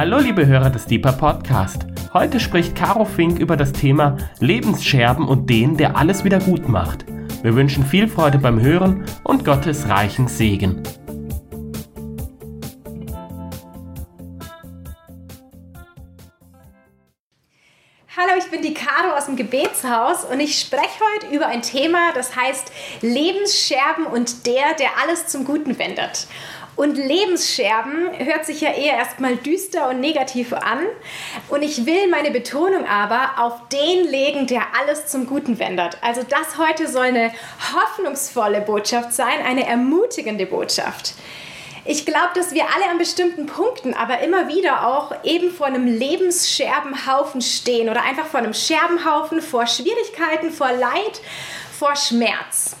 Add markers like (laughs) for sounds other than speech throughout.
Hallo liebe Hörer des Deeper Podcast. Heute spricht Caro Fink über das Thema Lebensscherben und den, der alles wieder gut macht. Wir wünschen viel Freude beim Hören und Gottes reichen Segen. Hallo, ich bin die Caro aus dem Gebetshaus und ich spreche heute über ein Thema, das heißt Lebensscherben und der, der alles zum Guten wendet. Und Lebensscherben hört sich ja eher erstmal düster und negativ an. Und ich will meine Betonung aber auf den legen, der alles zum Guten wendet. Also das heute soll eine hoffnungsvolle Botschaft sein, eine ermutigende Botschaft. Ich glaube, dass wir alle an bestimmten Punkten, aber immer wieder auch eben vor einem Lebensscherbenhaufen stehen oder einfach vor einem Scherbenhaufen, vor Schwierigkeiten, vor Leid, vor Schmerz.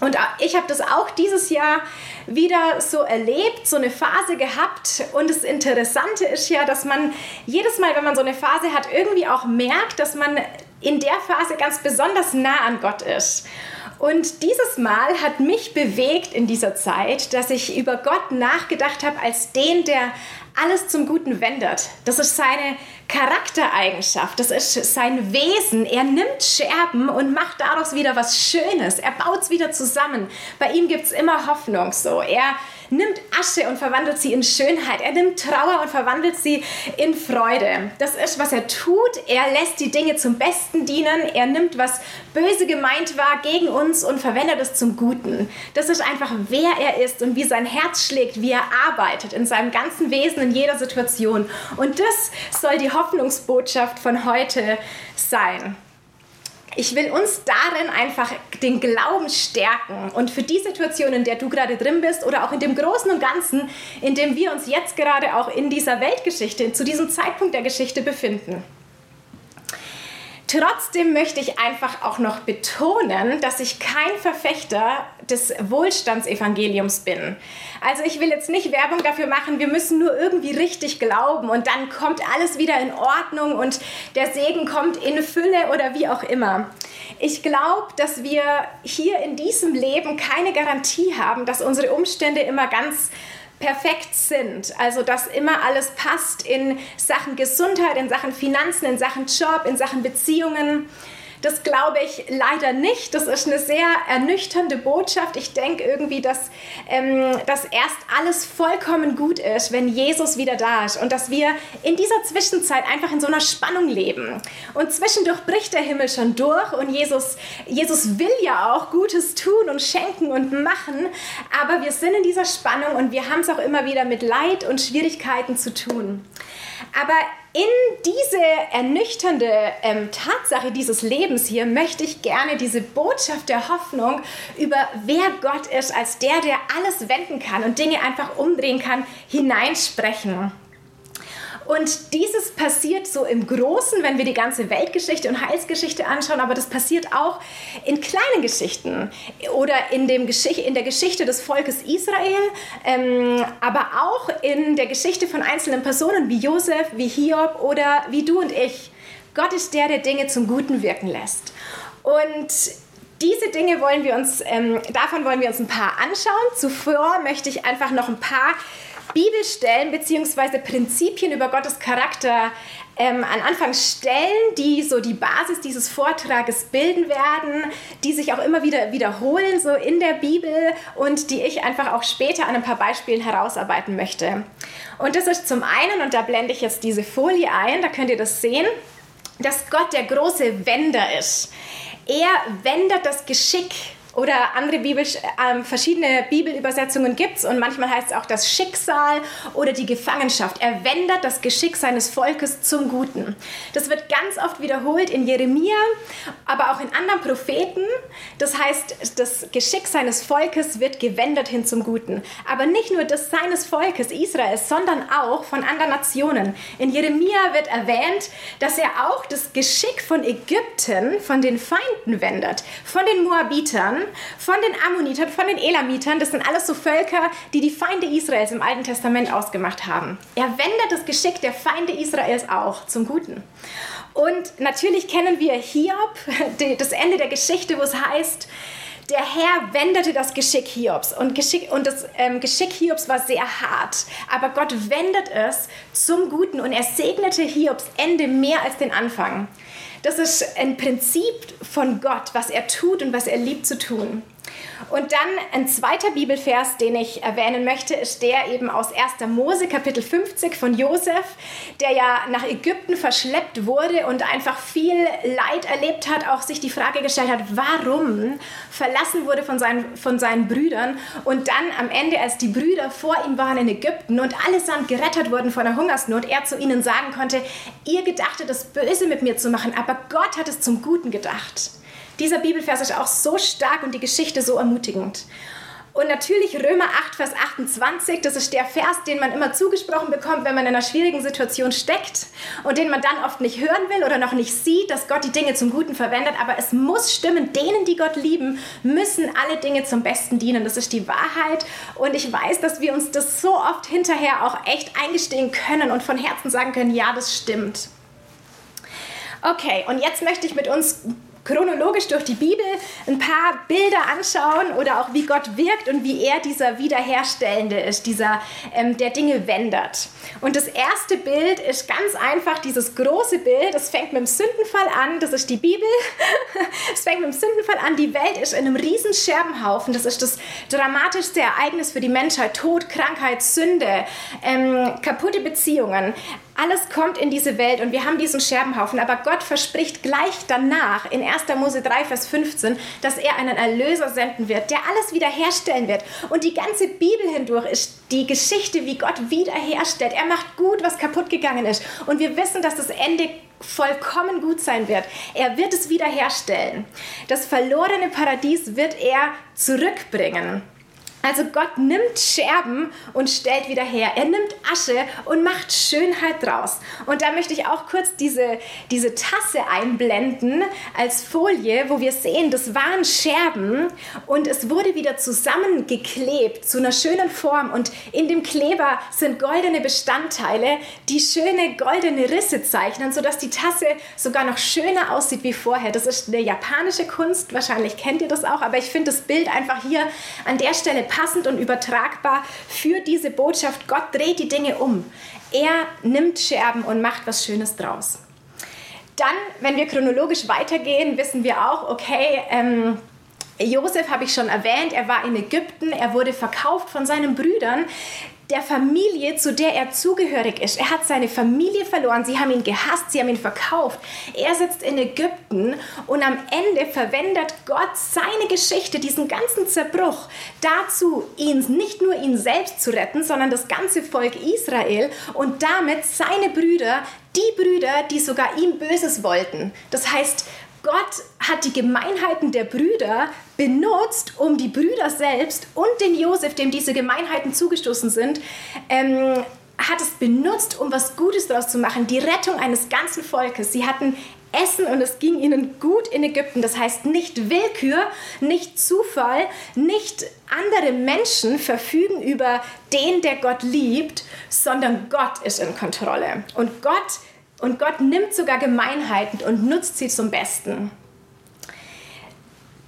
Und ich habe das auch dieses Jahr wieder so erlebt, so eine Phase gehabt. Und das Interessante ist ja, dass man jedes Mal, wenn man so eine Phase hat, irgendwie auch merkt, dass man in der Phase ganz besonders nah an Gott ist. Und dieses Mal hat mich bewegt in dieser Zeit, dass ich über Gott nachgedacht habe als den, der alles zum Guten wendet. Das ist seine Charaktereigenschaft, das ist sein Wesen. Er nimmt Scherben und macht daraus wieder was Schönes. Er baut es wieder zusammen. Bei ihm gibt es immer Hoffnung so. Er nimmt Asche und verwandelt sie in Schönheit. Er nimmt Trauer und verwandelt sie in Freude. Das ist, was er tut. Er lässt die Dinge zum Besten dienen. Er nimmt, was böse gemeint war, gegen uns und verwendet es zum Guten. Das ist einfach, wer er ist und wie sein Herz schlägt, wie er arbeitet in seinem ganzen Wesen, in jeder Situation. Und das soll die Hoffnungsbotschaft von heute sein. Ich will uns darin einfach den Glauben stärken und für die Situation, in der du gerade drin bist oder auch in dem Großen und Ganzen, in dem wir uns jetzt gerade auch in dieser Weltgeschichte, zu diesem Zeitpunkt der Geschichte befinden. Trotzdem möchte ich einfach auch noch betonen, dass ich kein Verfechter des Wohlstandsevangeliums bin. Also ich will jetzt nicht Werbung dafür machen, wir müssen nur irgendwie richtig glauben und dann kommt alles wieder in Ordnung und der Segen kommt in Fülle oder wie auch immer. Ich glaube, dass wir hier in diesem Leben keine Garantie haben, dass unsere Umstände immer ganz perfekt sind. Also dass immer alles passt in Sachen Gesundheit, in Sachen Finanzen, in Sachen Job, in Sachen Beziehungen. Das glaube ich leider nicht. Das ist eine sehr ernüchternde Botschaft. Ich denke irgendwie, dass, ähm, dass erst alles vollkommen gut ist, wenn Jesus wieder da ist und dass wir in dieser Zwischenzeit einfach in so einer Spannung leben. Und zwischendurch bricht der Himmel schon durch und Jesus, Jesus will ja auch Gutes tun und schenken und machen, aber wir sind in dieser Spannung und wir haben es auch immer wieder mit Leid und Schwierigkeiten zu tun. Aber in diese ernüchternde ähm, Tatsache dieses Lebens hier möchte ich gerne diese Botschaft der Hoffnung über wer Gott ist, als der, der alles wenden kann und Dinge einfach umdrehen kann, hineinsprechen. Und dieses passiert so im Großen, wenn wir die ganze Weltgeschichte und Heilsgeschichte anschauen, aber das passiert auch in kleinen Geschichten oder in, dem Geschicht in der Geschichte des Volkes Israel, ähm, aber auch in der Geschichte von einzelnen Personen wie Josef, wie Hiob oder wie du und ich. Gott ist der, der Dinge zum Guten wirken lässt. Und diese Dinge wollen wir uns, ähm, davon wollen wir uns ein paar anschauen. Zuvor möchte ich einfach noch ein paar Bibelstellen bzw. Prinzipien über Gottes Charakter ähm, an Anfang stellen, die so die Basis dieses Vortrages bilden werden, die sich auch immer wieder wiederholen, so in der Bibel und die ich einfach auch später an ein paar Beispielen herausarbeiten möchte. Und das ist zum einen, und da blende ich jetzt diese Folie ein, da könnt ihr das sehen, dass Gott der große Wender ist. Er wendet das Geschick oder andere Bibel, äh, verschiedene Bibelübersetzungen gibt es und manchmal heißt es auch das Schicksal oder die Gefangenschaft. Er wendet das Geschick seines Volkes zum Guten. Das wird ganz oft wiederholt in Jeremia, aber auch in anderen Propheten. Das heißt, das Geschick seines Volkes wird gewendet hin zum Guten. Aber nicht nur das seines Volkes Israels, sondern auch von anderen Nationen. In Jeremia wird erwähnt, dass er auch das Geschick von Ägypten, von den Feinden wendet, von den Moabitern von den Ammonitern, von den Elamitern. Das sind alles so Völker, die die Feinde Israels im Alten Testament ausgemacht haben. Er wendet das Geschick der Feinde Israels auch zum Guten. Und natürlich kennen wir Hiob, (laughs) das Ende der Geschichte, wo es heißt, der Herr wendete das Geschick Hiobs und, Geschick, und das ähm, Geschick Hiobs war sehr hart, aber Gott wendet es zum Guten und er segnete Hiobs Ende mehr als den Anfang. Das ist ein Prinzip von Gott, was er tut und was er liebt zu tun. Und dann ein zweiter Bibelvers, den ich erwähnen möchte, ist der eben aus 1. Mose, Kapitel 50 von Josef, der ja nach Ägypten verschleppt wurde und einfach viel Leid erlebt hat, auch sich die Frage gestellt hat, warum verlassen wurde von seinen, von seinen Brüdern und dann am Ende, als die Brüder vor ihm waren in Ägypten und allesamt gerettet wurden von der Hungersnot, er zu ihnen sagen konnte, ihr gedachtet das Böse mit mir zu machen, aber Gott hat es zum Guten gedacht. Dieser Bibelvers ist auch so stark und die Geschichte so ermutigend. Und natürlich Römer 8, Vers 28, das ist der Vers, den man immer zugesprochen bekommt, wenn man in einer schwierigen Situation steckt und den man dann oft nicht hören will oder noch nicht sieht, dass Gott die Dinge zum Guten verwendet. Aber es muss stimmen, denen, die Gott lieben, müssen alle Dinge zum Besten dienen. Das ist die Wahrheit. Und ich weiß, dass wir uns das so oft hinterher auch echt eingestehen können und von Herzen sagen können, ja, das stimmt. Okay, und jetzt möchte ich mit uns chronologisch durch die Bibel ein paar Bilder anschauen oder auch wie Gott wirkt und wie er dieser Wiederherstellende ist, dieser, ähm, der Dinge wendet. Und das erste Bild ist ganz einfach dieses große Bild. Es fängt mit dem Sündenfall an, das ist die Bibel. (laughs) es fängt mit dem Sündenfall an. Die Welt ist in einem riesen Scherbenhaufen. Das ist das dramatischste Ereignis für die Menschheit. Tod, Krankheit, Sünde, ähm, kaputte Beziehungen. Alles kommt in diese Welt und wir haben diesen Scherbenhaufen. Aber Gott verspricht gleich danach in 1. Mose 3, Vers 15, dass er einen Erlöser senden wird, der alles wiederherstellen wird. Und die ganze Bibel hindurch ist die Geschichte, wie Gott wiederherstellt. Er macht gut, was kaputt gegangen ist. Und wir wissen, dass das Ende vollkommen gut sein wird. Er wird es wiederherstellen. Das verlorene Paradies wird er zurückbringen. Also Gott nimmt Scherben und stellt wieder her. Er nimmt Asche und macht Schönheit draus. Und da möchte ich auch kurz diese, diese Tasse einblenden als Folie, wo wir sehen, das waren Scherben und es wurde wieder zusammengeklebt zu einer schönen Form. Und in dem Kleber sind goldene Bestandteile, die schöne goldene Risse zeichnen, sodass die Tasse sogar noch schöner aussieht wie vorher. Das ist eine japanische Kunst, wahrscheinlich kennt ihr das auch, aber ich finde das Bild einfach hier an der Stelle passend und übertragbar für diese Botschaft. Gott dreht die Dinge um. Er nimmt Scherben und macht was Schönes draus. Dann, wenn wir chronologisch weitergehen, wissen wir auch, okay, ähm, Josef habe ich schon erwähnt, er war in Ägypten, er wurde verkauft von seinen Brüdern der Familie, zu der er zugehörig ist. Er hat seine Familie verloren, sie haben ihn gehasst, sie haben ihn verkauft. Er sitzt in Ägypten und am Ende verwendet Gott seine Geschichte, diesen ganzen Zerbruch, dazu, ihn nicht nur ihn selbst zu retten, sondern das ganze Volk Israel und damit seine Brüder, die Brüder, die sogar ihm Böses wollten. Das heißt, Gott hat die Gemeinheiten der Brüder benutzt, um die Brüder selbst und den Josef, dem diese Gemeinheiten zugestoßen sind, ähm, hat es benutzt, um was Gutes daraus zu machen, die Rettung eines ganzen Volkes. Sie hatten Essen und es ging ihnen gut in Ägypten. Das heißt, nicht Willkür, nicht Zufall, nicht andere Menschen verfügen über den, der Gott liebt, sondern Gott ist in Kontrolle. Und Gott und Gott nimmt sogar Gemeinheiten und nutzt sie zum Besten.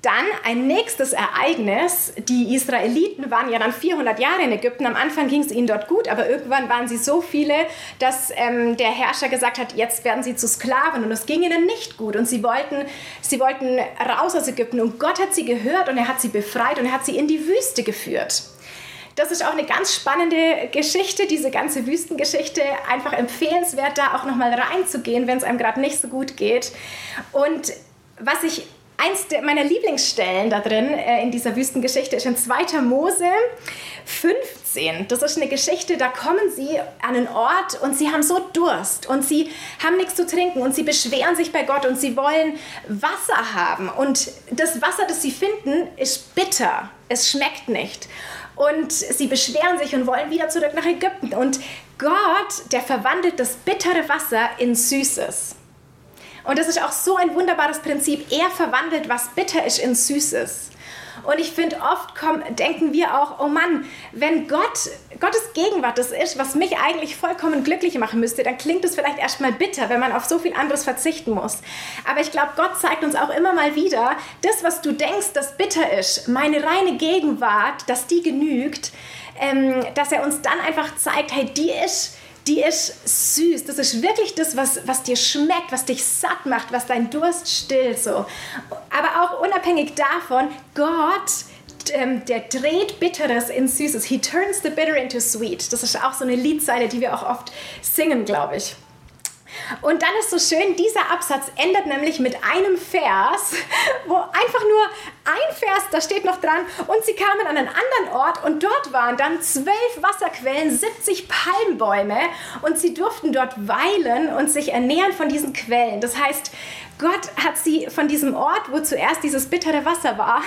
Dann ein nächstes Ereignis. Die Israeliten waren ja dann 400 Jahre in Ägypten. Am Anfang ging es ihnen dort gut, aber irgendwann waren sie so viele, dass ähm, der Herrscher gesagt hat, jetzt werden sie zu Sklaven und es ging ihnen nicht gut. Und sie wollten, sie wollten raus aus Ägypten und Gott hat sie gehört und er hat sie befreit und er hat sie in die Wüste geführt. Das ist auch eine ganz spannende Geschichte, diese ganze Wüstengeschichte. Einfach empfehlenswert, da auch nochmal reinzugehen, wenn es einem gerade nicht so gut geht. Und was ich eins meiner Lieblingsstellen da drin äh, in dieser Wüstengeschichte ist in 2. Mose 15. Das ist eine Geschichte, da kommen sie an einen Ort und sie haben so Durst und sie haben nichts zu trinken und sie beschweren sich bei Gott und sie wollen Wasser haben. Und das Wasser, das sie finden, ist bitter. Es schmeckt nicht und sie beschweren sich und wollen wieder zurück nach Ägypten. Und Gott, der verwandelt das bittere Wasser in Süßes. Und das ist auch so ein wunderbares Prinzip. Er verwandelt, was bitter ist, in Süßes. Und ich finde, oft kommen, denken wir auch, oh Mann, wenn Gott, Gottes Gegenwart das ist, was mich eigentlich vollkommen glücklich machen müsste, dann klingt es vielleicht erstmal bitter, wenn man auf so viel anderes verzichten muss. Aber ich glaube, Gott zeigt uns auch immer mal wieder, das, was du denkst, das bitter ist, meine reine Gegenwart, dass die genügt, ähm, dass er uns dann einfach zeigt, hey, die ist die ist süß. Das ist wirklich das, was, was dir schmeckt, was dich satt macht, was deinen Durst stillt. So. Aber auch unabhängig davon, Gott, ähm, der dreht Bitteres in Süßes. He turns the bitter into sweet. Das ist auch so eine Liedzeile, die wir auch oft singen, glaube ich. Und dann ist so schön, dieser Absatz endet nämlich mit einem Vers, wo einfach nur ein Vers, da steht noch dran, und sie kamen an einen anderen Ort und dort waren dann zwölf Wasserquellen, 70 Palmbäume und sie durften dort weilen und sich ernähren von diesen Quellen. Das heißt, Gott hat sie von diesem Ort, wo zuerst dieses bittere Wasser war,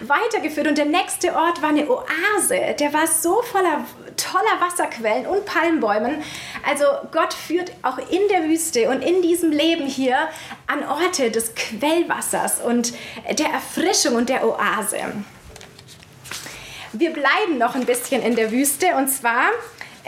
weitergeführt. Und der nächste Ort war eine Oase. Der war so voller toller Wasserquellen und Palmbäumen. Also Gott führt auch in der Wüste und in diesem Leben hier an Orte des Quellwassers und der Erfrischung und der Oase. Wir bleiben noch ein bisschen in der Wüste und zwar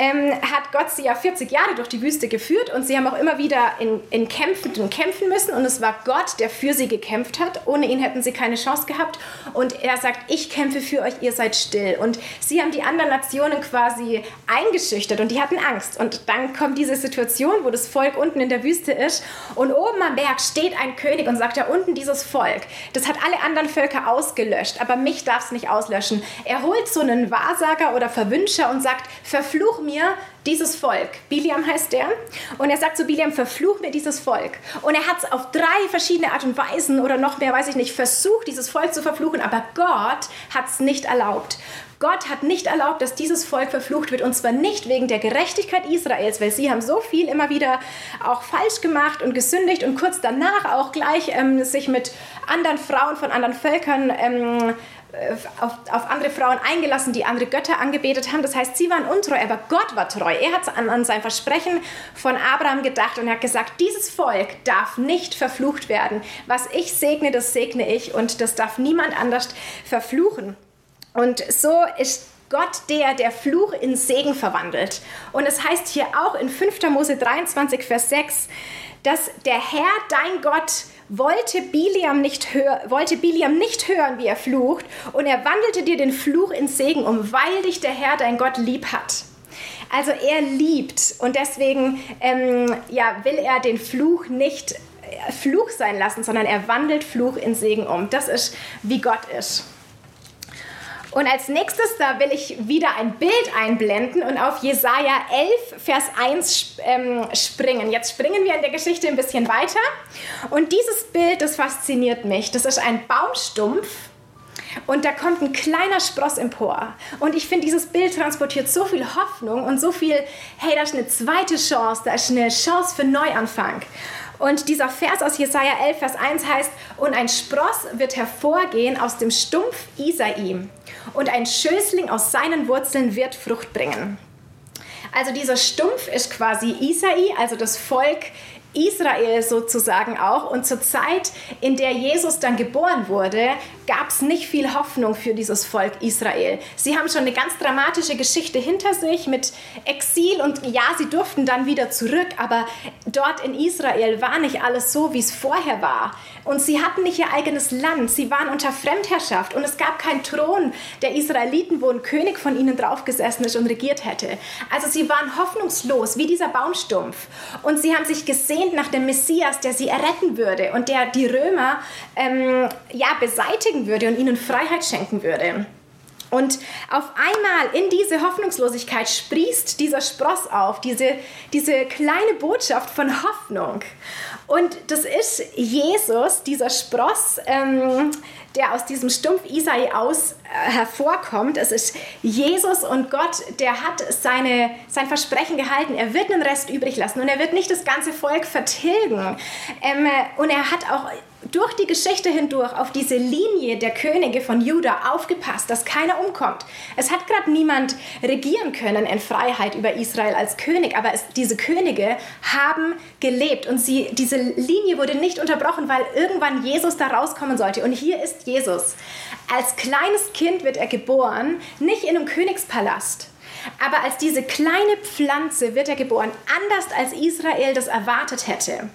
ähm, hat Gott sie ja 40 Jahre durch die Wüste geführt und sie haben auch immer wieder in, in Kämpfen kämpfen müssen und es war Gott, der für sie gekämpft hat. Ohne ihn hätten sie keine Chance gehabt und er sagt, ich kämpfe für euch, ihr seid still. Und sie haben die anderen Nationen quasi eingeschüchtert und die hatten Angst. Und dann kommt diese Situation, wo das Volk unten in der Wüste ist und oben am Berg steht ein König und sagt, ja unten dieses Volk, das hat alle anderen Völker ausgelöscht, aber mich darf es nicht auslöschen. Er holt so einen Wahrsager oder Verwünscher und sagt, verfluch mich mir dieses Volk. Biliam heißt der. Und er sagt zu Biliam, verfluch mir dieses Volk. Und er hat es auf drei verschiedene Art und Weisen oder noch mehr, weiß ich nicht, versucht, dieses Volk zu verfluchen. Aber Gott hat es nicht erlaubt. Gott hat nicht erlaubt, dass dieses Volk verflucht wird. Und zwar nicht wegen der Gerechtigkeit Israels, weil sie haben so viel immer wieder auch falsch gemacht und gesündigt und kurz danach auch gleich ähm, sich mit anderen Frauen von anderen Völkern ähm, äh, auf, auf, andere Frauen eingelassen, die andere Götter angebetet haben. Das heißt, sie waren untreu, aber Gott war treu. Er hat an, an sein Versprechen von Abraham gedacht und er hat gesagt, dieses Volk darf nicht verflucht werden. Was ich segne, das segne ich und das darf niemand anders verfluchen. Und so ist Gott der, der Fluch in Segen verwandelt. Und es heißt hier auch in 5. Mose 23, Vers 6, dass der Herr, dein Gott, wollte Biliam nicht, hör, wollte Biliam nicht hören, wie er flucht, und er wandelte dir den Fluch in Segen um, weil dich der Herr, dein Gott, lieb hat. Also er liebt und deswegen ähm, ja, will er den Fluch nicht äh, Fluch sein lassen, sondern er wandelt Fluch in Segen um. Das ist, wie Gott ist. Und als nächstes, da will ich wieder ein Bild einblenden und auf Jesaja 11, Vers 1 ähm, springen. Jetzt springen wir in der Geschichte ein bisschen weiter. Und dieses Bild, das fasziniert mich. Das ist ein Baumstumpf. Und da kommt ein kleiner Spross empor. Und ich finde, dieses Bild transportiert so viel Hoffnung und so viel, hey, da ist eine zweite Chance, da ist eine Chance für Neuanfang. Und dieser Vers aus Jesaja 11, Vers 1 heißt: Und ein Spross wird hervorgehen aus dem Stumpf Isai, und ein Schößling aus seinen Wurzeln wird Frucht bringen. Also dieser Stumpf ist quasi Isai, also das Volk Israel sozusagen auch. Und zur Zeit, in der Jesus dann geboren wurde, gab es nicht viel Hoffnung für dieses Volk Israel. Sie haben schon eine ganz dramatische Geschichte hinter sich mit Exil und ja, sie durften dann wieder zurück, aber dort in Israel war nicht alles so, wie es vorher war. Und sie hatten nicht ihr eigenes Land, sie waren unter Fremdherrschaft und es gab keinen Thron der Israeliten, wo ein König von ihnen draufgesessen ist und regiert hätte. Also sie waren hoffnungslos, wie dieser Baumstumpf. Und sie haben sich gesehnt nach dem Messias, der sie erretten würde und der die Römer ähm, ja, beseitigen würde und ihnen Freiheit schenken würde. Und auf einmal in diese Hoffnungslosigkeit sprießt dieser Spross auf, diese, diese kleine Botschaft von Hoffnung. Und das ist Jesus, dieser Spross, ähm, der aus diesem Stumpf Isai aus äh, hervorkommt. Es ist Jesus und Gott, der hat seine, sein Versprechen gehalten. Er wird den Rest übrig lassen und er wird nicht das ganze Volk vertilgen. Ähm, und er hat auch durch die Geschichte hindurch auf diese Linie der Könige von Juda aufgepasst, dass keiner umkommt. Es hat gerade niemand regieren können in Freiheit über Israel als König, aber es, diese Könige haben gelebt und sie, diese Linie wurde nicht unterbrochen, weil irgendwann Jesus da rauskommen sollte. Und hier ist ist Jesus. Als kleines Kind wird er geboren, nicht in einem Königspalast. Aber als diese kleine Pflanze wird er geboren, anders als Israel das erwartet hätte.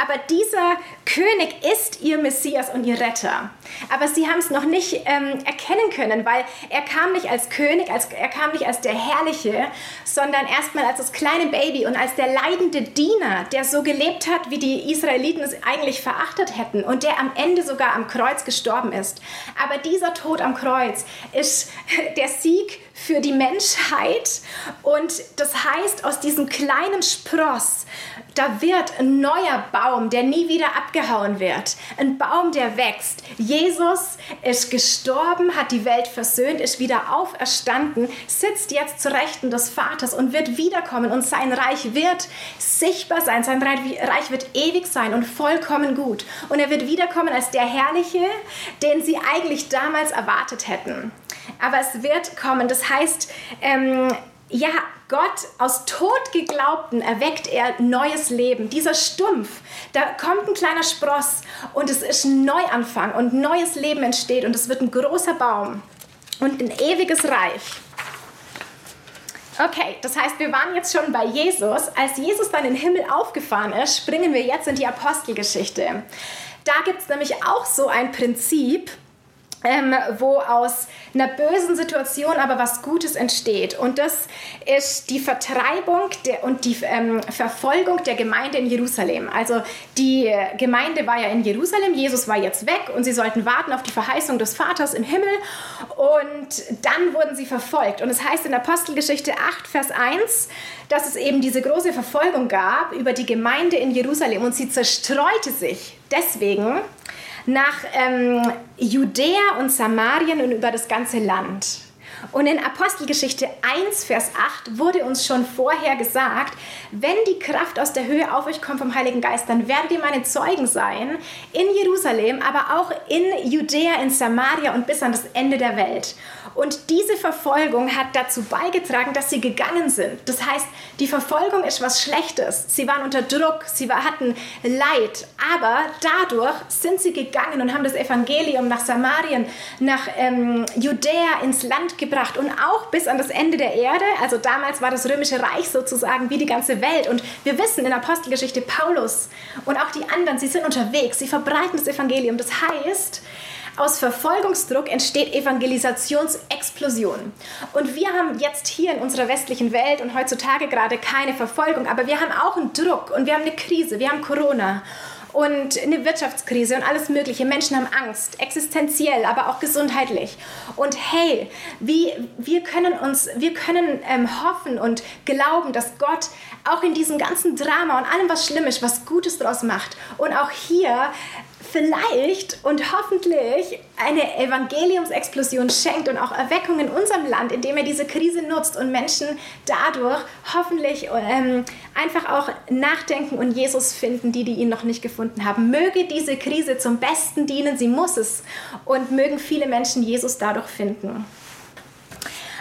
Aber dieser König ist ihr Messias und ihr Retter. Aber sie haben es noch nicht ähm, erkennen können, weil er kam nicht als König, als, er kam nicht als der Herrliche, sondern erstmal als das kleine Baby und als der leidende Diener, der so gelebt hat, wie die Israeliten es eigentlich verachtet hätten und der am Ende sogar am Kreuz gestorben ist. Aber dieser Tod am Kreuz ist (laughs) der Sieg für die Menschheit und das heißt, aus diesem kleinen Spross, da wird ein neuer Baum, der nie wieder abgehauen wird. Ein Baum, der wächst. Jesus ist gestorben, hat die Welt versöhnt, ist wieder auferstanden, sitzt jetzt zu Rechten des Vaters und wird wiederkommen und sein Reich wird sichtbar sein. Sein Reich wird ewig sein und vollkommen gut. Und er wird wiederkommen als der Herrliche, den sie eigentlich damals erwartet hätten. Aber es wird kommen. Das heißt, ähm, ja, Gott aus Tod geglaubten erweckt er neues Leben. Dieser Stumpf, da kommt ein kleiner Spross und es ist ein Neuanfang und neues Leben entsteht und es wird ein großer Baum und ein ewiges Reich. Okay, das heißt, wir waren jetzt schon bei Jesus. Als Jesus dann in den Himmel aufgefahren ist, springen wir jetzt in die Apostelgeschichte. Da gibt es nämlich auch so ein Prinzip, ähm, wo aus einer bösen Situation aber was Gutes entsteht. Und das ist die Vertreibung der, und die ähm, Verfolgung der Gemeinde in Jerusalem. Also die Gemeinde war ja in Jerusalem, Jesus war jetzt weg und sie sollten warten auf die Verheißung des Vaters im Himmel. Und dann wurden sie verfolgt. Und es heißt in Apostelgeschichte 8, Vers 1, dass es eben diese große Verfolgung gab über die Gemeinde in Jerusalem und sie zerstreute sich deswegen nach ähm, Judäa und Samarien und über das ganze Land. Und in Apostelgeschichte 1, Vers 8 wurde uns schon vorher gesagt, wenn die Kraft aus der Höhe auf euch kommt vom Heiligen Geist, dann werdet ihr meine Zeugen sein in Jerusalem, aber auch in Judäa, in Samaria und bis an das Ende der Welt. Und diese Verfolgung hat dazu beigetragen, dass sie gegangen sind. Das heißt, die Verfolgung ist was Schlechtes. Sie waren unter Druck, sie hatten Leid, aber dadurch sind sie gegangen und haben das Evangelium nach Samarien, nach ähm, Judäa ins Land gebracht gebracht und auch bis an das Ende der Erde. Also damals war das römische Reich sozusagen wie die ganze Welt. Und wir wissen in der Apostelgeschichte Paulus und auch die anderen, sie sind unterwegs, sie verbreiten das Evangelium. Das heißt, aus Verfolgungsdruck entsteht Evangelisationsexplosion. Und wir haben jetzt hier in unserer westlichen Welt und heutzutage gerade keine Verfolgung, aber wir haben auch einen Druck und wir haben eine Krise, wir haben Corona und eine Wirtschaftskrise und alles Mögliche. Menschen haben Angst, existenziell, aber auch gesundheitlich. Und hey, wie, wir können uns, wir können ähm, hoffen und glauben, dass Gott auch in diesem ganzen Drama und allem, was schlimm ist, was Gutes draus macht. Und auch hier vielleicht und hoffentlich eine Evangeliumsexplosion schenkt und auch Erweckung in unserem Land, indem er diese Krise nutzt und Menschen dadurch hoffentlich ähm, einfach auch nachdenken und Jesus finden, die, die ihn noch nicht gefunden haben. Möge diese Krise zum Besten dienen, sie muss es und mögen viele Menschen Jesus dadurch finden.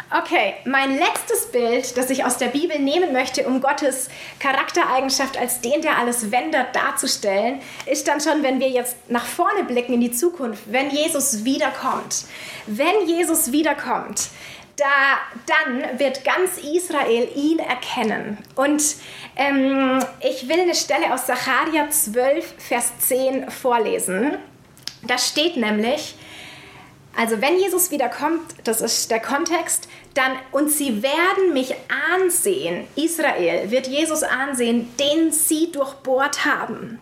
Okay, mein letztes Bild, das ich aus der Bibel nehmen möchte, um Gottes Charaktereigenschaft als den, der alles wendet, darzustellen, ist dann schon, wenn wir jetzt nach vorne blicken in die Zukunft, wenn Jesus wiederkommt. Wenn Jesus wiederkommt, da, dann wird ganz Israel ihn erkennen. Und ähm, ich will eine Stelle aus Sacharja 12, Vers 10 vorlesen. Da steht nämlich, also wenn Jesus wiederkommt, das ist der Kontext, dann und sie werden mich ansehen, Israel wird Jesus ansehen, den sie durchbohrt haben.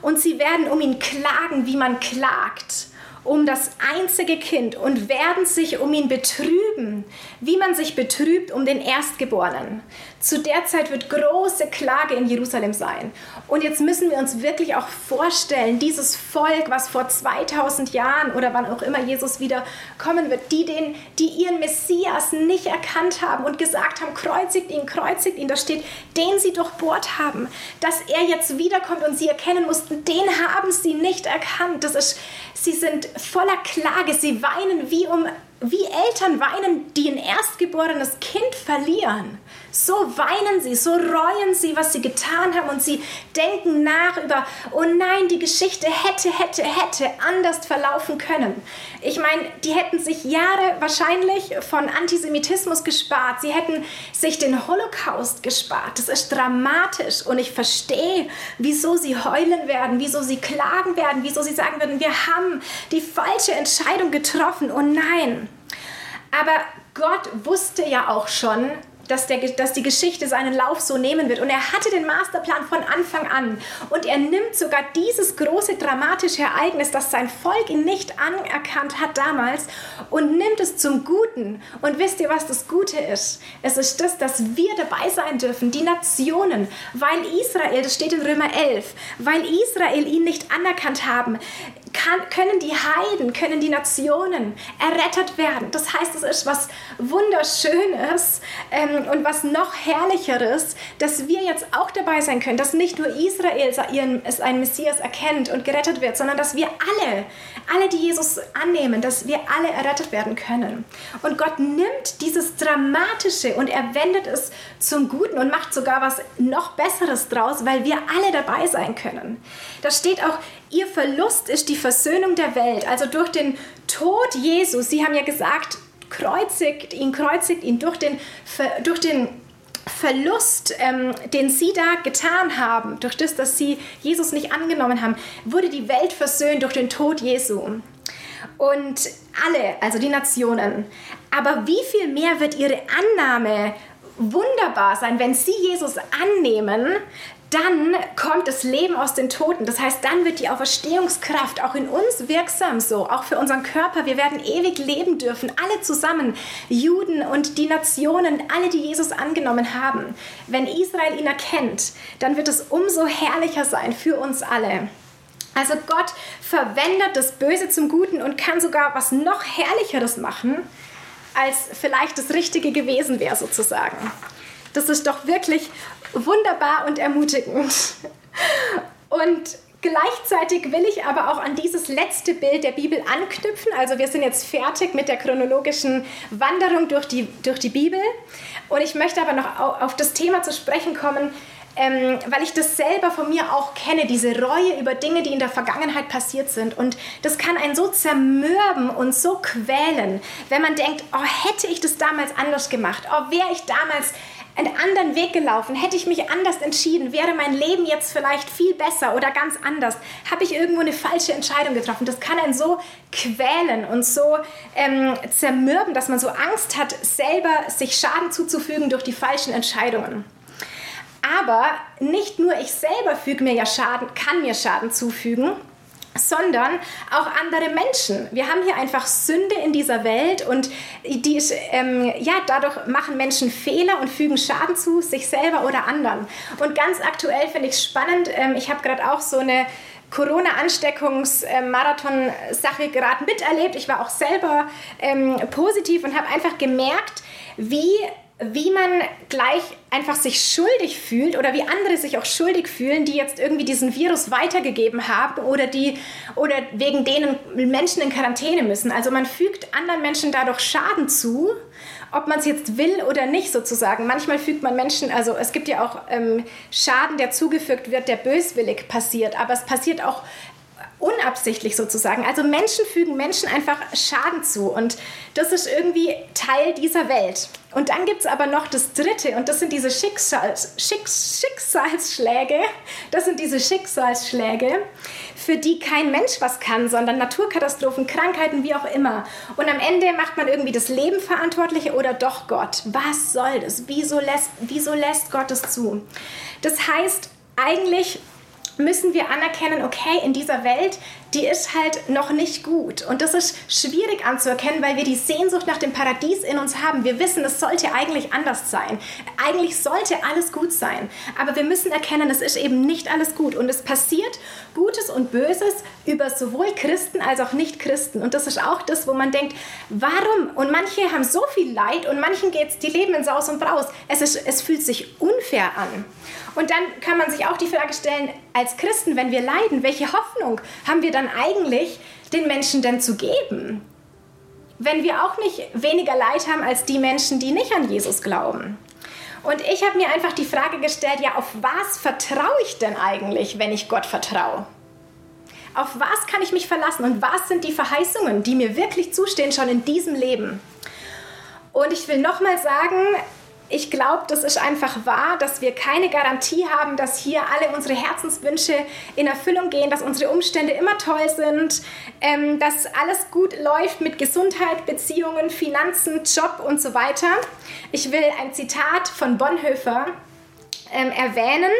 Und sie werden um ihn klagen, wie man klagt um das einzige Kind und werden sich um ihn betrüben, wie man sich betrübt um den Erstgeborenen. Zu der Zeit wird große Klage in Jerusalem sein. Und jetzt müssen wir uns wirklich auch vorstellen, dieses Volk, was vor 2000 Jahren oder wann auch immer Jesus wieder kommen wird, die, den, die ihren Messias nicht erkannt haben und gesagt haben, kreuzigt ihn, kreuzigt ihn, da steht, den sie durchbohrt haben, dass er jetzt wiederkommt und sie erkennen mussten, den haben sie nicht erkannt. Das ist, sie sind voller Klage. Sie weinen wie um wie Eltern weinen, die ein erstgeborenes Kind verlieren. So weinen sie, so reuen sie, was sie getan haben und sie denken nach über, oh nein, die Geschichte hätte, hätte, hätte anders verlaufen können. Ich meine, die hätten sich Jahre wahrscheinlich von Antisemitismus gespart. Sie hätten sich den Holocaust gespart. Das ist dramatisch und ich verstehe, wieso sie heulen werden, wieso sie klagen werden, wieso sie sagen würden, wir haben die falsche Entscheidung getroffen. Oh nein. Aber Gott wusste ja auch schon, dass, der, dass die Geschichte seinen Lauf so nehmen wird. Und er hatte den Masterplan von Anfang an. Und er nimmt sogar dieses große dramatische Ereignis, das sein Volk ihn nicht anerkannt hat damals, und nimmt es zum Guten. Und wisst ihr, was das Gute ist? Es ist das, dass wir dabei sein dürfen, die Nationen, weil Israel, das steht in Römer 11, weil Israel ihn nicht anerkannt haben, kann, können die Heiden, können die Nationen errettet werden. Das heißt, es ist was Wunderschönes ähm, und was noch Herrlicheres, dass wir jetzt auch dabei sein können, dass nicht nur Israel ihren, einen Messias erkennt und gerettet wird, sondern dass wir alle, alle, die Jesus annehmen, dass wir alle errettet werden können. Und Gott nimmt dieses Dramatische und er wendet es zum Guten und macht sogar was noch Besseres draus, weil wir alle dabei sein können. Da steht auch, ihr Verlust ist die Versöhnung der Welt. Also durch den Tod Jesus, Sie haben ja gesagt, kreuzigt ihn, kreuzigt ihn durch den, durch den Verlust, ähm, den sie da getan haben, durch das, dass sie Jesus nicht angenommen haben, wurde die Welt versöhnt durch den Tod Jesu. Und alle, also die Nationen. Aber wie viel mehr wird ihre Annahme wunderbar sein, wenn sie Jesus annehmen, dann kommt das Leben aus den Toten. Das heißt, dann wird die Auferstehungskraft auch in uns wirksam so, auch für unseren Körper. Wir werden ewig leben dürfen, alle zusammen, Juden und die Nationen, alle, die Jesus angenommen haben. Wenn Israel ihn erkennt, dann wird es umso herrlicher sein für uns alle. Also Gott verwendet das Böse zum Guten und kann sogar was noch herrlicheres machen, als vielleicht das Richtige gewesen wäre sozusagen. Das ist doch wirklich wunderbar und ermutigend. Und Gleichzeitig will ich aber auch an dieses letzte Bild der Bibel anknüpfen. Also wir sind jetzt fertig mit der chronologischen Wanderung durch die, durch die Bibel. Und ich möchte aber noch auf das Thema zu sprechen kommen, ähm, weil ich das selber von mir auch kenne, diese Reue über Dinge, die in der Vergangenheit passiert sind. Und das kann einen so zermürben und so quälen, wenn man denkt, oh, hätte ich das damals anders gemacht, oh, wäre ich damals einen anderen Weg gelaufen? Hätte ich mich anders entschieden? Wäre mein Leben jetzt vielleicht viel besser oder ganz anders? Habe ich irgendwo eine falsche Entscheidung getroffen? Das kann einen so quälen und so ähm, zermürben, dass man so Angst hat, selber sich Schaden zuzufügen durch die falschen Entscheidungen. Aber nicht nur ich selber füge mir ja Schaden, kann mir Schaden zufügen, sondern auch andere Menschen. Wir haben hier einfach Sünde in dieser Welt und die ist, ähm, ja, dadurch machen Menschen Fehler und fügen Schaden zu, sich selber oder anderen. Und ganz aktuell finde ich es spannend, ähm, ich habe gerade auch so eine Corona-Ansteckungs-Marathon-Sache gerade miterlebt. Ich war auch selber ähm, positiv und habe einfach gemerkt, wie wie man gleich einfach sich schuldig fühlt oder wie andere sich auch schuldig fühlen, die jetzt irgendwie diesen Virus weitergegeben haben oder die oder wegen denen Menschen in Quarantäne müssen. Also man fügt anderen Menschen dadurch Schaden zu, ob man es jetzt will oder nicht sozusagen. Manchmal fügt man Menschen, also es gibt ja auch ähm, Schaden, der zugefügt wird, der böswillig passiert, aber es passiert auch unabsichtlich sozusagen. Also Menschen fügen Menschen einfach Schaden zu und das ist irgendwie Teil dieser Welt. Und dann gibt es aber noch das Dritte und das sind diese Schicksals, Schicks, Schicksalsschläge. Das sind diese Schicksalsschläge, für die kein Mensch was kann, sondern Naturkatastrophen, Krankheiten, wie auch immer. Und am Ende macht man irgendwie das Leben verantwortlich oder doch Gott. Was soll das? Wieso lässt, wieso lässt Gott es zu? Das heißt, eigentlich müssen wir anerkennen, okay, in dieser Welt, die ist halt noch nicht gut. Und das ist schwierig anzuerkennen, weil wir die Sehnsucht nach dem Paradies in uns haben. Wir wissen, es sollte eigentlich anders sein. Eigentlich sollte alles gut sein. Aber wir müssen erkennen, es ist eben nicht alles gut. Und es passiert Gutes und Böses über sowohl Christen als auch Nicht-Christen. Und das ist auch das, wo man denkt, warum? Und manche haben so viel Leid und manchen geht es, die leben in Saus und Braus. Es, ist, es fühlt sich unfair an. Und dann kann man sich auch die Frage stellen, als Christen, wenn wir leiden, welche Hoffnung haben wir dann eigentlich den Menschen denn zu geben? Wenn wir auch nicht weniger Leid haben als die Menschen, die nicht an Jesus glauben. Und ich habe mir einfach die Frage gestellt, ja, auf was vertraue ich denn eigentlich, wenn ich Gott vertraue? Auf was kann ich mich verlassen und was sind die Verheißungen, die mir wirklich zustehen schon in diesem Leben? Und ich will nochmal sagen, ich glaube, das ist einfach wahr, dass wir keine Garantie haben, dass hier alle unsere Herzenswünsche in Erfüllung gehen, dass unsere Umstände immer toll sind, ähm, dass alles gut läuft mit Gesundheit, Beziehungen, Finanzen, Job und so weiter. Ich will ein Zitat von Bonhoeffer ähm, erwähnen.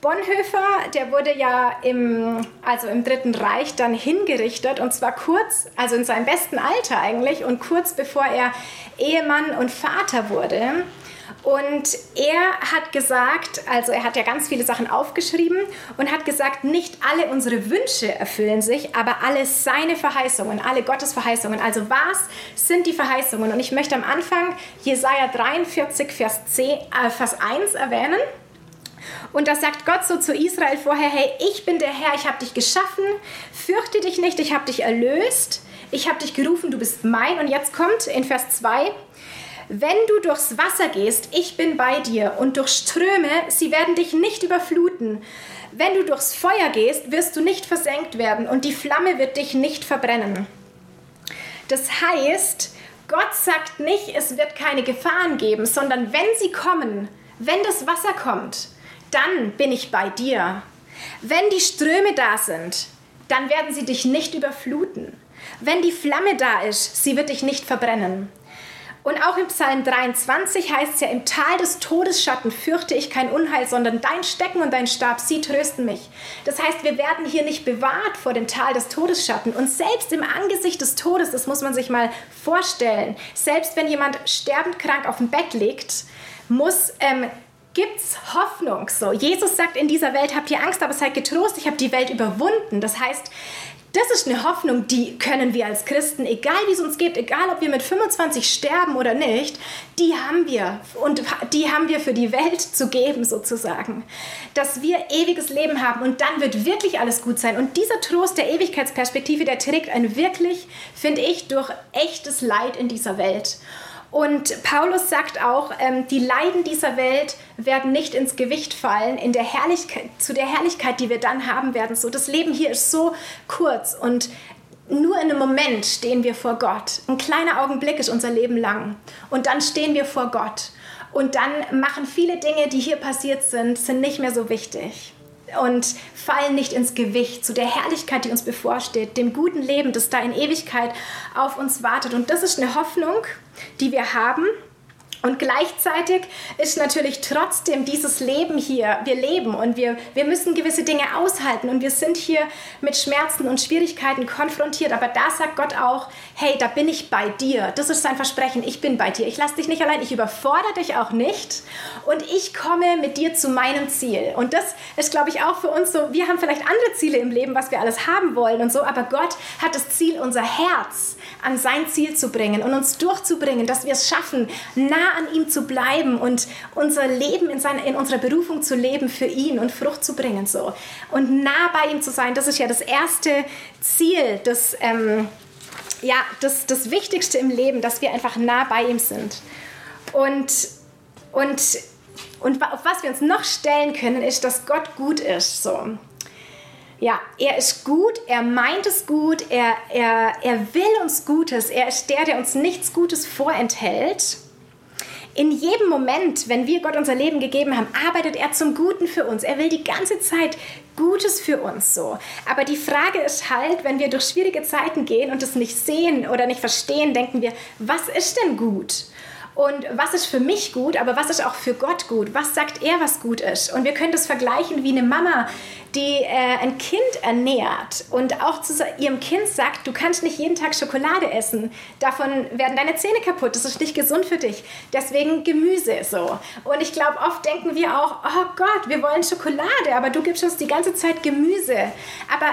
Bonhoeffer, der wurde ja im, also im Dritten Reich dann hingerichtet und zwar kurz, also in seinem besten Alter eigentlich und kurz bevor er Ehemann und Vater wurde. Und er hat gesagt, also er hat ja ganz viele Sachen aufgeschrieben und hat gesagt, nicht alle unsere Wünsche erfüllen sich, aber alle seine Verheißungen, alle Gottes Verheißungen. Also was sind die Verheißungen? Und ich möchte am Anfang Jesaja 43, Vers, 10, äh, Vers 1 erwähnen. Und da sagt Gott so zu Israel vorher, hey, ich bin der Herr, ich habe dich geschaffen, fürchte dich nicht, ich habe dich erlöst, ich habe dich gerufen, du bist mein. Und jetzt kommt in Vers 2, wenn du durchs Wasser gehst, ich bin bei dir, und durch Ströme, sie werden dich nicht überfluten. Wenn du durchs Feuer gehst, wirst du nicht versenkt werden, und die Flamme wird dich nicht verbrennen. Das heißt, Gott sagt nicht, es wird keine Gefahren geben, sondern wenn sie kommen, wenn das Wasser kommt, dann bin ich bei dir. Wenn die Ströme da sind, dann werden sie dich nicht überfluten. Wenn die Flamme da ist, sie wird dich nicht verbrennen. Und auch im Psalm 23 heißt es ja, im Tal des Todesschatten fürchte ich kein Unheil, sondern dein Stecken und dein Stab, sie trösten mich. Das heißt, wir werden hier nicht bewahrt vor dem Tal des Todesschatten. Und selbst im Angesicht des Todes, das muss man sich mal vorstellen, selbst wenn jemand sterbend krank auf dem Bett liegt, muss ähm, gibt's Hoffnung. So, Jesus sagt in dieser Welt habt ihr Angst, aber seid getrost. Ich habe die Welt überwunden. Das heißt, das ist eine Hoffnung, die können wir als Christen, egal wie es uns geht, egal ob wir mit 25 sterben oder nicht, die haben wir und die haben wir für die Welt zu geben sozusagen. Dass wir ewiges Leben haben und dann wird wirklich alles gut sein. Und dieser Trost der Ewigkeitsperspektive, der trägt ein wirklich, finde ich, durch echtes Leid in dieser Welt. Und Paulus sagt auch, ähm, die Leiden dieser Welt werden nicht ins Gewicht fallen in der Herrlichkeit, zu der Herrlichkeit, die wir dann haben werden. So, das Leben hier ist so kurz und nur in einem Moment stehen wir vor Gott. Ein kleiner Augenblick ist unser Leben lang. Und dann stehen wir vor Gott. Und dann machen viele Dinge, die hier passiert sind, sind nicht mehr so wichtig und fallen nicht ins Gewicht zu der Herrlichkeit, die uns bevorsteht, dem guten Leben, das da in Ewigkeit auf uns wartet. Und das ist eine Hoffnung, die wir haben und gleichzeitig ist natürlich trotzdem dieses Leben hier, wir leben und wir, wir müssen gewisse Dinge aushalten und wir sind hier mit Schmerzen und Schwierigkeiten konfrontiert. Aber da sagt Gott auch, hey, da bin ich bei dir. Das ist sein Versprechen, ich bin bei dir. Ich lasse dich nicht allein, ich überfordere dich auch nicht und ich komme mit dir zu meinem Ziel. Und das ist, glaube ich, auch für uns so, wir haben vielleicht andere Ziele im Leben, was wir alles haben wollen und so, aber Gott hat das Ziel, unser Herz an sein Ziel zu bringen und uns durchzubringen, dass wir es schaffen, nah an ihm zu bleiben und unser Leben in, seine, in unserer Berufung zu leben für ihn und Frucht zu bringen. So. Und nah bei ihm zu sein, das ist ja das erste Ziel, das, ähm, ja, das, das Wichtigste im Leben, dass wir einfach nah bei ihm sind. Und, und, und auf was wir uns noch stellen können, ist, dass Gott gut ist. So ja, er ist gut, er meint es gut, er, er, er will uns Gutes, er ist der, der uns nichts Gutes vorenthält in jedem Moment, wenn wir Gott unser Leben gegeben haben, arbeitet er zum Guten für uns. Er will die ganze Zeit Gutes für uns so. Aber die Frage ist halt, wenn wir durch schwierige Zeiten gehen und es nicht sehen oder nicht verstehen, denken wir, was ist denn gut? Und was ist für mich gut, aber was ist auch für Gott gut? Was sagt er, was gut ist? Und wir können das vergleichen wie eine Mama, die äh, ein Kind ernährt und auch zu ihrem Kind sagt, du kannst nicht jeden Tag Schokolade essen. Davon werden deine Zähne kaputt. Das ist nicht gesund für dich. Deswegen Gemüse so. Und ich glaube, oft denken wir auch, oh Gott, wir wollen Schokolade, aber du gibst uns die ganze Zeit Gemüse. Aber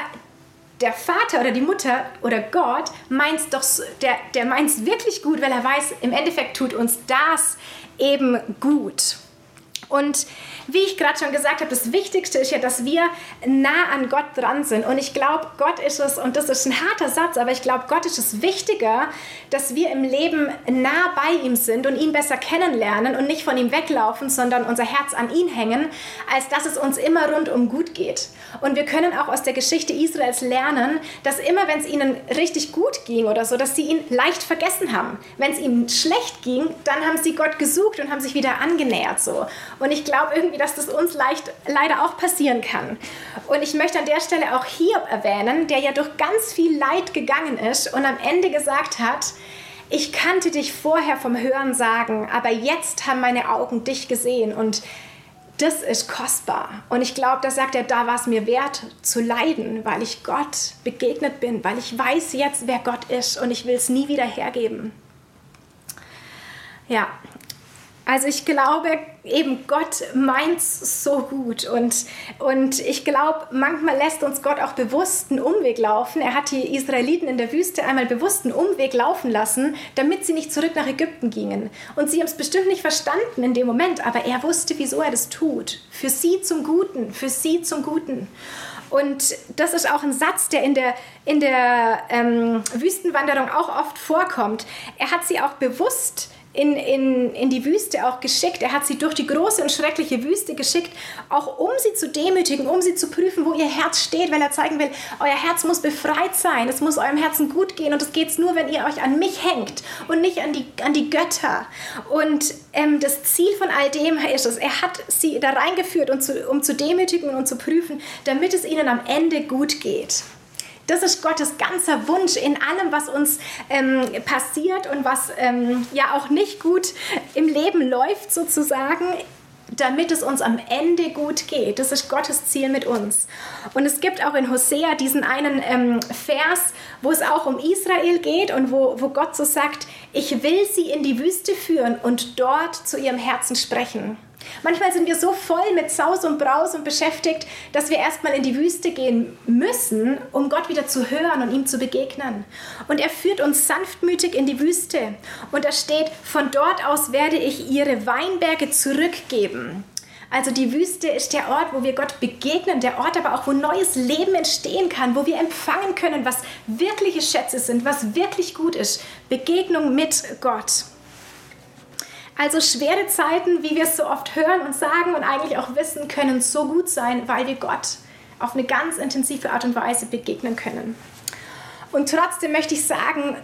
der Vater oder die Mutter oder Gott meint doch, der, der meint es wirklich gut, weil er weiß, im Endeffekt tut uns das eben gut. Und wie ich gerade schon gesagt habe, das Wichtigste ist ja, dass wir nah an Gott dran sind. Und ich glaube, Gott ist es, und das ist ein harter Satz, aber ich glaube, Gott ist es wichtiger, dass wir im Leben nah bei ihm sind und ihn besser kennenlernen und nicht von ihm weglaufen, sondern unser Herz an ihn hängen, als dass es uns immer rundum gut geht. Und wir können auch aus der Geschichte Israels lernen, dass immer, wenn es ihnen richtig gut ging oder so, dass sie ihn leicht vergessen haben. Wenn es ihnen schlecht ging, dann haben sie Gott gesucht und haben sich wieder angenähert so. Und ich glaube irgendwie, dass das uns leicht, leider auch passieren kann. Und ich möchte an der Stelle auch Hiob erwähnen, der ja durch ganz viel Leid gegangen ist und am Ende gesagt hat, ich kannte dich vorher vom Hören sagen, aber jetzt haben meine Augen dich gesehen und das ist kostbar. Und ich glaube, da sagt er, da war es mir wert zu leiden, weil ich Gott begegnet bin, weil ich weiß jetzt, wer Gott ist und ich will es nie wieder hergeben. Ja, also ich glaube eben, Gott meint es so gut und, und ich glaube, manchmal lässt uns Gott auch bewusst einen Umweg laufen. Er hat die Israeliten in der Wüste einmal bewusst einen Umweg laufen lassen, damit sie nicht zurück nach Ägypten gingen. Und sie haben es bestimmt nicht verstanden in dem Moment, aber er wusste, wieso er das tut. Für sie zum Guten, für sie zum Guten. Und das ist auch ein Satz, der in der, in der ähm, Wüstenwanderung auch oft vorkommt. Er hat sie auch bewusst in, in, in die Wüste auch geschickt. Er hat sie durch die große und schreckliche Wüste geschickt, auch um sie zu demütigen, um sie zu prüfen, wo ihr Herz steht, weil er zeigen will, euer Herz muss befreit sein, es muss eurem Herzen gut gehen und das geht nur, wenn ihr euch an mich hängt und nicht an die, an die Götter. Und ähm, das Ziel von all dem ist es, er hat sie da reingeführt, um zu, um zu demütigen und zu prüfen, damit es ihnen am Ende gut geht. Das ist Gottes ganzer Wunsch in allem, was uns ähm, passiert und was ähm, ja auch nicht gut im Leben läuft sozusagen damit es uns am Ende gut geht. Das ist Gottes Ziel mit uns. Und es gibt auch in Hosea diesen einen ähm, Vers, wo es auch um Israel geht und wo, wo Gott so sagt, ich will sie in die Wüste führen und dort zu ihrem Herzen sprechen. Manchmal sind wir so voll mit Saus und Braus und beschäftigt, dass wir erstmal in die Wüste gehen müssen, um Gott wieder zu hören und ihm zu begegnen. Und er führt uns sanftmütig in die Wüste. Und da steht, von dort aus werde ich ihre Weinberge zurückgeben. Also die Wüste ist der Ort, wo wir Gott begegnen, der Ort aber auch, wo neues Leben entstehen kann, wo wir empfangen können, was wirkliche Schätze sind, was wirklich gut ist. Begegnung mit Gott. Also schwere Zeiten, wie wir es so oft hören und sagen und eigentlich auch wissen, können so gut sein, weil wir Gott auf eine ganz intensive Art und Weise begegnen können. Und trotzdem möchte ich sagen,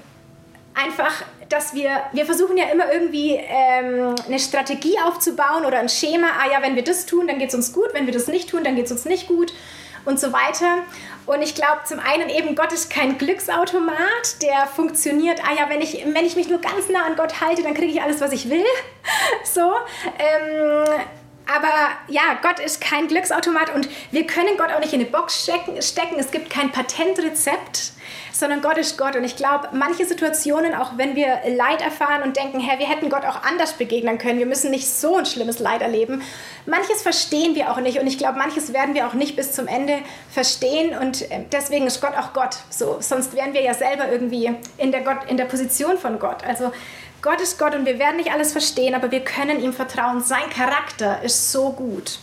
einfach, dass wir, wir versuchen ja immer irgendwie ähm, eine Strategie aufzubauen oder ein Schema, ah ja, wenn wir das tun, dann geht es uns gut, wenn wir das nicht tun, dann geht es uns nicht gut und so weiter. Und ich glaube zum einen eben, Gott ist kein Glücksautomat, der funktioniert, ah ja, wenn ich, wenn ich mich nur ganz nah an Gott halte, dann kriege ich alles, was ich will. (laughs) so. Ähm, aber ja, Gott ist kein Glücksautomat und wir können Gott auch nicht in eine Box stecken. Es gibt kein Patentrezept sondern Gott ist Gott. Und ich glaube, manche Situationen, auch wenn wir Leid erfahren und denken, Herr, wir hätten Gott auch anders begegnen können, wir müssen nicht so ein schlimmes Leid erleben, manches verstehen wir auch nicht. Und ich glaube, manches werden wir auch nicht bis zum Ende verstehen. Und äh, deswegen ist Gott auch Gott. So, sonst wären wir ja selber irgendwie in der, Gott, in der Position von Gott. Also Gott ist Gott und wir werden nicht alles verstehen, aber wir können ihm vertrauen. Sein Charakter ist so gut.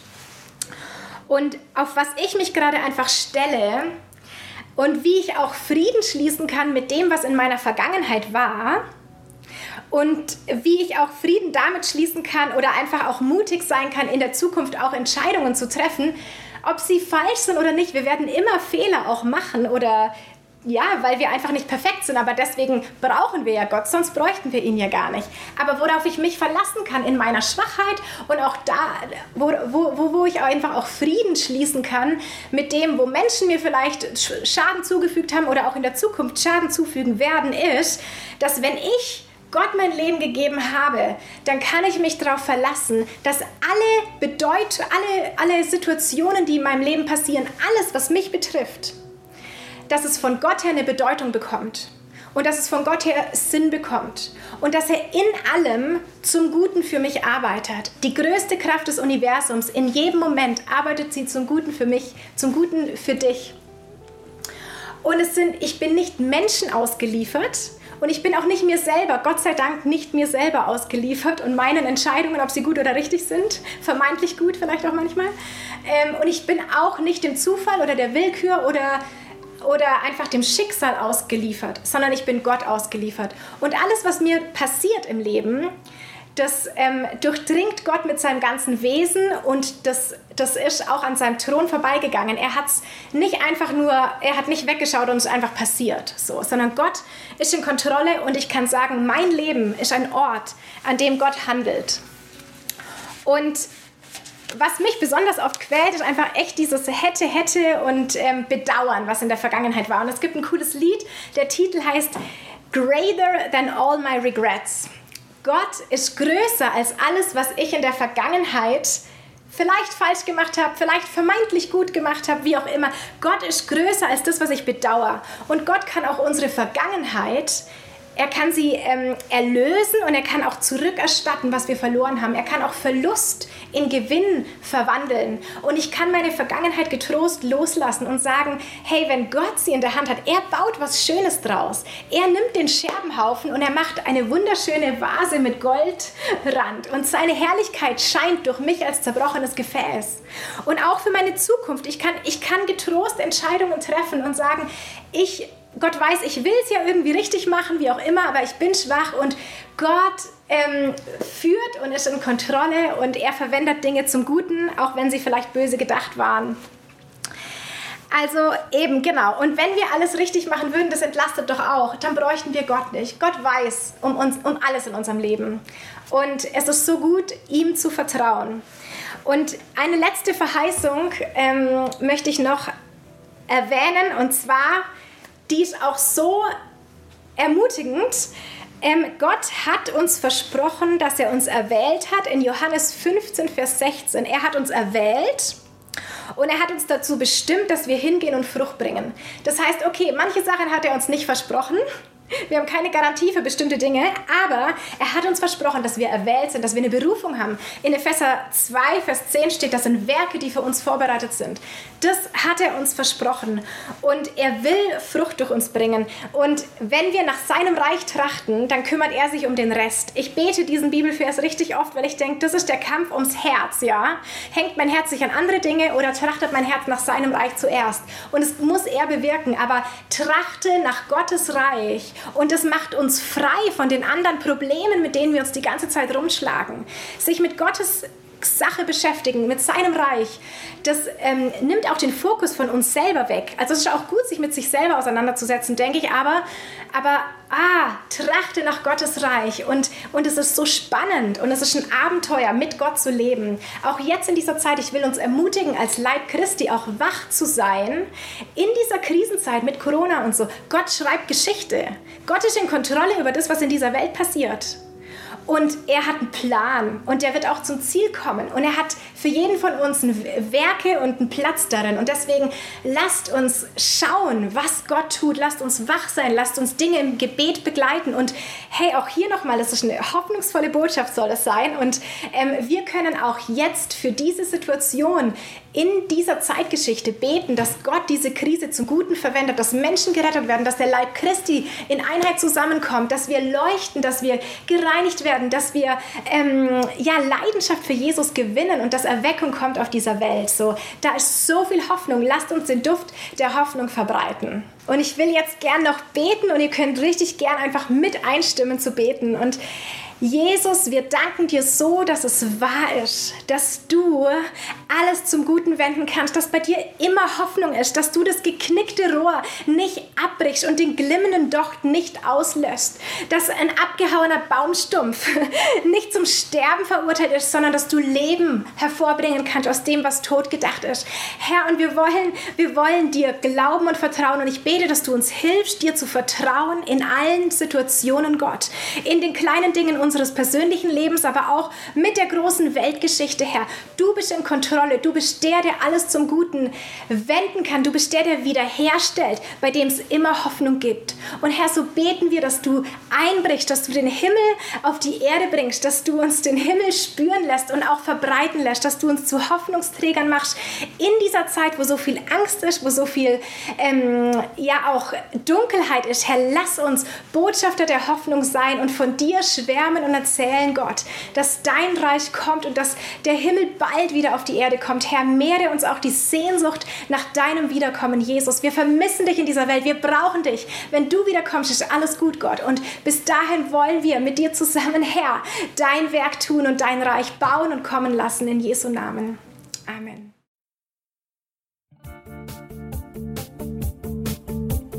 Und auf was ich mich gerade einfach stelle, und wie ich auch Frieden schließen kann mit dem, was in meiner Vergangenheit war und wie ich auch Frieden damit schließen kann oder einfach auch mutig sein kann, in der Zukunft auch Entscheidungen zu treffen, ob sie falsch sind oder nicht. Wir werden immer Fehler auch machen oder ja, weil wir einfach nicht perfekt sind, aber deswegen brauchen wir ja Gott, sonst bräuchten wir ihn ja gar nicht. Aber worauf ich mich verlassen kann in meiner Schwachheit und auch da, wo, wo, wo ich einfach auch Frieden schließen kann mit dem, wo Menschen mir vielleicht Schaden zugefügt haben oder auch in der Zukunft Schaden zufügen werden, ist, dass wenn ich Gott mein Leben gegeben habe, dann kann ich mich darauf verlassen, dass alle Bedeut alle, alle Situationen, die in meinem Leben passieren, alles, was mich betrifft, dass es von Gott her eine Bedeutung bekommt und dass es von Gott her Sinn bekommt und dass er in allem zum Guten für mich arbeitet. Die größte Kraft des Universums, in jedem Moment arbeitet sie zum Guten für mich, zum Guten für dich. Und es sind, ich bin nicht Menschen ausgeliefert Und ich bin auch nicht mir selber, Gott sei Dank, nicht mir selber ausgeliefert und meinen Entscheidungen, ob sie gut oder richtig sind. Vermeintlich gut vielleicht auch manchmal. Ähm, und ich bin auch nicht dem Zufall oder der Willkür oder oder einfach dem Schicksal ausgeliefert, sondern ich bin Gott ausgeliefert. Und alles, was mir passiert im Leben, das ähm, durchdringt Gott mit seinem ganzen Wesen und das, das ist auch an seinem Thron vorbeigegangen. Er hat nicht einfach nur, er hat nicht weggeschaut und es ist einfach passiert, so, sondern Gott ist in Kontrolle und ich kann sagen, mein Leben ist ein Ort, an dem Gott handelt. Und was mich besonders oft quält, ist einfach echt dieses hätte, hätte und ähm, Bedauern, was in der Vergangenheit war. Und es gibt ein cooles Lied, der Titel heißt Greater Than All My Regrets. Gott ist größer als alles, was ich in der Vergangenheit vielleicht falsch gemacht habe, vielleicht vermeintlich gut gemacht habe, wie auch immer. Gott ist größer als das, was ich bedauere. Und Gott kann auch unsere Vergangenheit er kann sie ähm, erlösen und er kann auch zurückerstatten, was wir verloren haben. Er kann auch Verlust in Gewinn verwandeln. Und ich kann meine Vergangenheit getrost loslassen und sagen, hey, wenn Gott sie in der Hand hat, er baut was Schönes draus. Er nimmt den Scherbenhaufen und er macht eine wunderschöne Vase mit Goldrand. Und seine Herrlichkeit scheint durch mich als zerbrochenes Gefäß. Und auch für meine Zukunft. Ich kann, ich kann getrost Entscheidungen treffen und sagen, ich Gott weiß, ich will es ja irgendwie richtig machen, wie auch immer, aber ich bin schwach und Gott ähm, führt und ist in Kontrolle und er verwendet Dinge zum Guten, auch wenn sie vielleicht böse gedacht waren. Also eben, genau. Und wenn wir alles richtig machen würden, das entlastet doch auch, dann bräuchten wir Gott nicht. Gott weiß um, uns, um alles in unserem Leben. Und es ist so gut, ihm zu vertrauen. Und eine letzte Verheißung ähm, möchte ich noch erwähnen, und zwar die ist auch so ermutigend. Ähm, Gott hat uns versprochen, dass er uns erwählt hat in Johannes 15, Vers 16. Er hat uns erwählt und er hat uns dazu bestimmt, dass wir hingehen und Frucht bringen. Das heißt, okay, manche Sachen hat er uns nicht versprochen. Wir haben keine Garantie für bestimmte Dinge, aber er hat uns versprochen, dass wir erwählt sind, dass wir eine Berufung haben. In Epheser 2, Vers 10 steht, das sind Werke, die für uns vorbereitet sind. Das hat er uns versprochen und er will Frucht durch uns bringen. Und wenn wir nach seinem Reich trachten, dann kümmert er sich um den Rest. Ich bete diesen Bibelvers richtig oft, weil ich denke, das ist der Kampf ums Herz, ja? Hängt mein Herz sich an andere Dinge oder trachtet mein Herz nach seinem Reich zuerst? Und es muss er bewirken, aber trachte nach Gottes Reich und das macht uns frei von den anderen Problemen, mit denen wir uns die ganze Zeit rumschlagen. Sich mit Gottes Sache beschäftigen, mit seinem Reich, das ähm, nimmt auch den Fokus von uns selber weg. Also es ist auch gut, sich mit sich selber auseinanderzusetzen, denke ich, aber, aber ah, trachte nach Gottes Reich und, und es ist so spannend und es ist ein Abenteuer, mit Gott zu leben. Auch jetzt in dieser Zeit, ich will uns ermutigen, als Leib Christi auch wach zu sein in dieser Krisenzeit mit Corona und so. Gott schreibt Geschichte. Gott ist in Kontrolle über das, was in dieser Welt passiert. Und er hat einen Plan und der wird auch zum Ziel kommen. Und er hat für jeden von uns Werke und einen Platz darin. Und deswegen lasst uns schauen, was Gott tut. Lasst uns wach sein. Lasst uns Dinge im Gebet begleiten. Und hey, auch hier nochmal, das ist eine hoffnungsvolle Botschaft, soll es sein. Und ähm, wir können auch jetzt für diese Situation in dieser Zeitgeschichte beten, dass Gott diese Krise zum Guten verwendet, dass Menschen gerettet werden, dass der Leib Christi in Einheit zusammenkommt, dass wir leuchten, dass wir gereinigt werden, dass wir ähm, ja, Leidenschaft für Jesus gewinnen und dass Erweckung kommt auf dieser Welt. So, da ist so viel Hoffnung. Lasst uns den Duft der Hoffnung verbreiten. Und ich will jetzt gern noch beten und ihr könnt richtig gern einfach mit einstimmen zu beten. Und Jesus, wir danken dir so, dass es wahr ist, dass du alles zum Guten wenden kannst, dass bei dir immer Hoffnung ist, dass du das geknickte Rohr nicht abbrichst und den glimmenden Docht nicht auslösst, dass ein abgehauener Baumstumpf (laughs) nicht zum Sterben verurteilt ist, sondern dass du Leben hervorbringen kannst aus dem, was tot gedacht ist. Herr, und wir wollen, wir wollen dir glauben und vertrauen und ich bete, dass du uns hilfst, dir zu vertrauen in allen Situationen, Gott, in den kleinen Dingen unseres persönlichen Lebens, aber auch mit der großen Weltgeschichte, Herr. Du bist in Kontrolle. Du bist der, der alles zum Guten wenden kann. Du bist der, der wiederherstellt, bei dem es immer Hoffnung gibt. Und Herr, so beten wir, dass du einbrichst, dass du den Himmel auf die Erde bringst, dass du uns den Himmel spüren lässt und auch verbreiten lässt, dass du uns zu Hoffnungsträgern machst in dieser Zeit, wo so viel Angst ist, wo so viel ähm, ja auch Dunkelheit ist. Herr, lass uns Botschafter der Hoffnung sein und von dir schwärmen und erzählen, Gott, dass dein Reich kommt und dass der Himmel bald wieder auf die Erde kommt. Herr, mehre uns auch die Sehnsucht nach deinem Wiederkommen, Jesus. Wir vermissen dich in dieser Welt. Wir brauchen dich. Wenn du wiederkommst, ist alles gut, Gott. Und bis dahin wollen wir mit dir zusammen, Herr, dein Werk tun und dein Reich bauen und kommen lassen in Jesu Namen. Amen.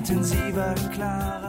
intensiver, klarer.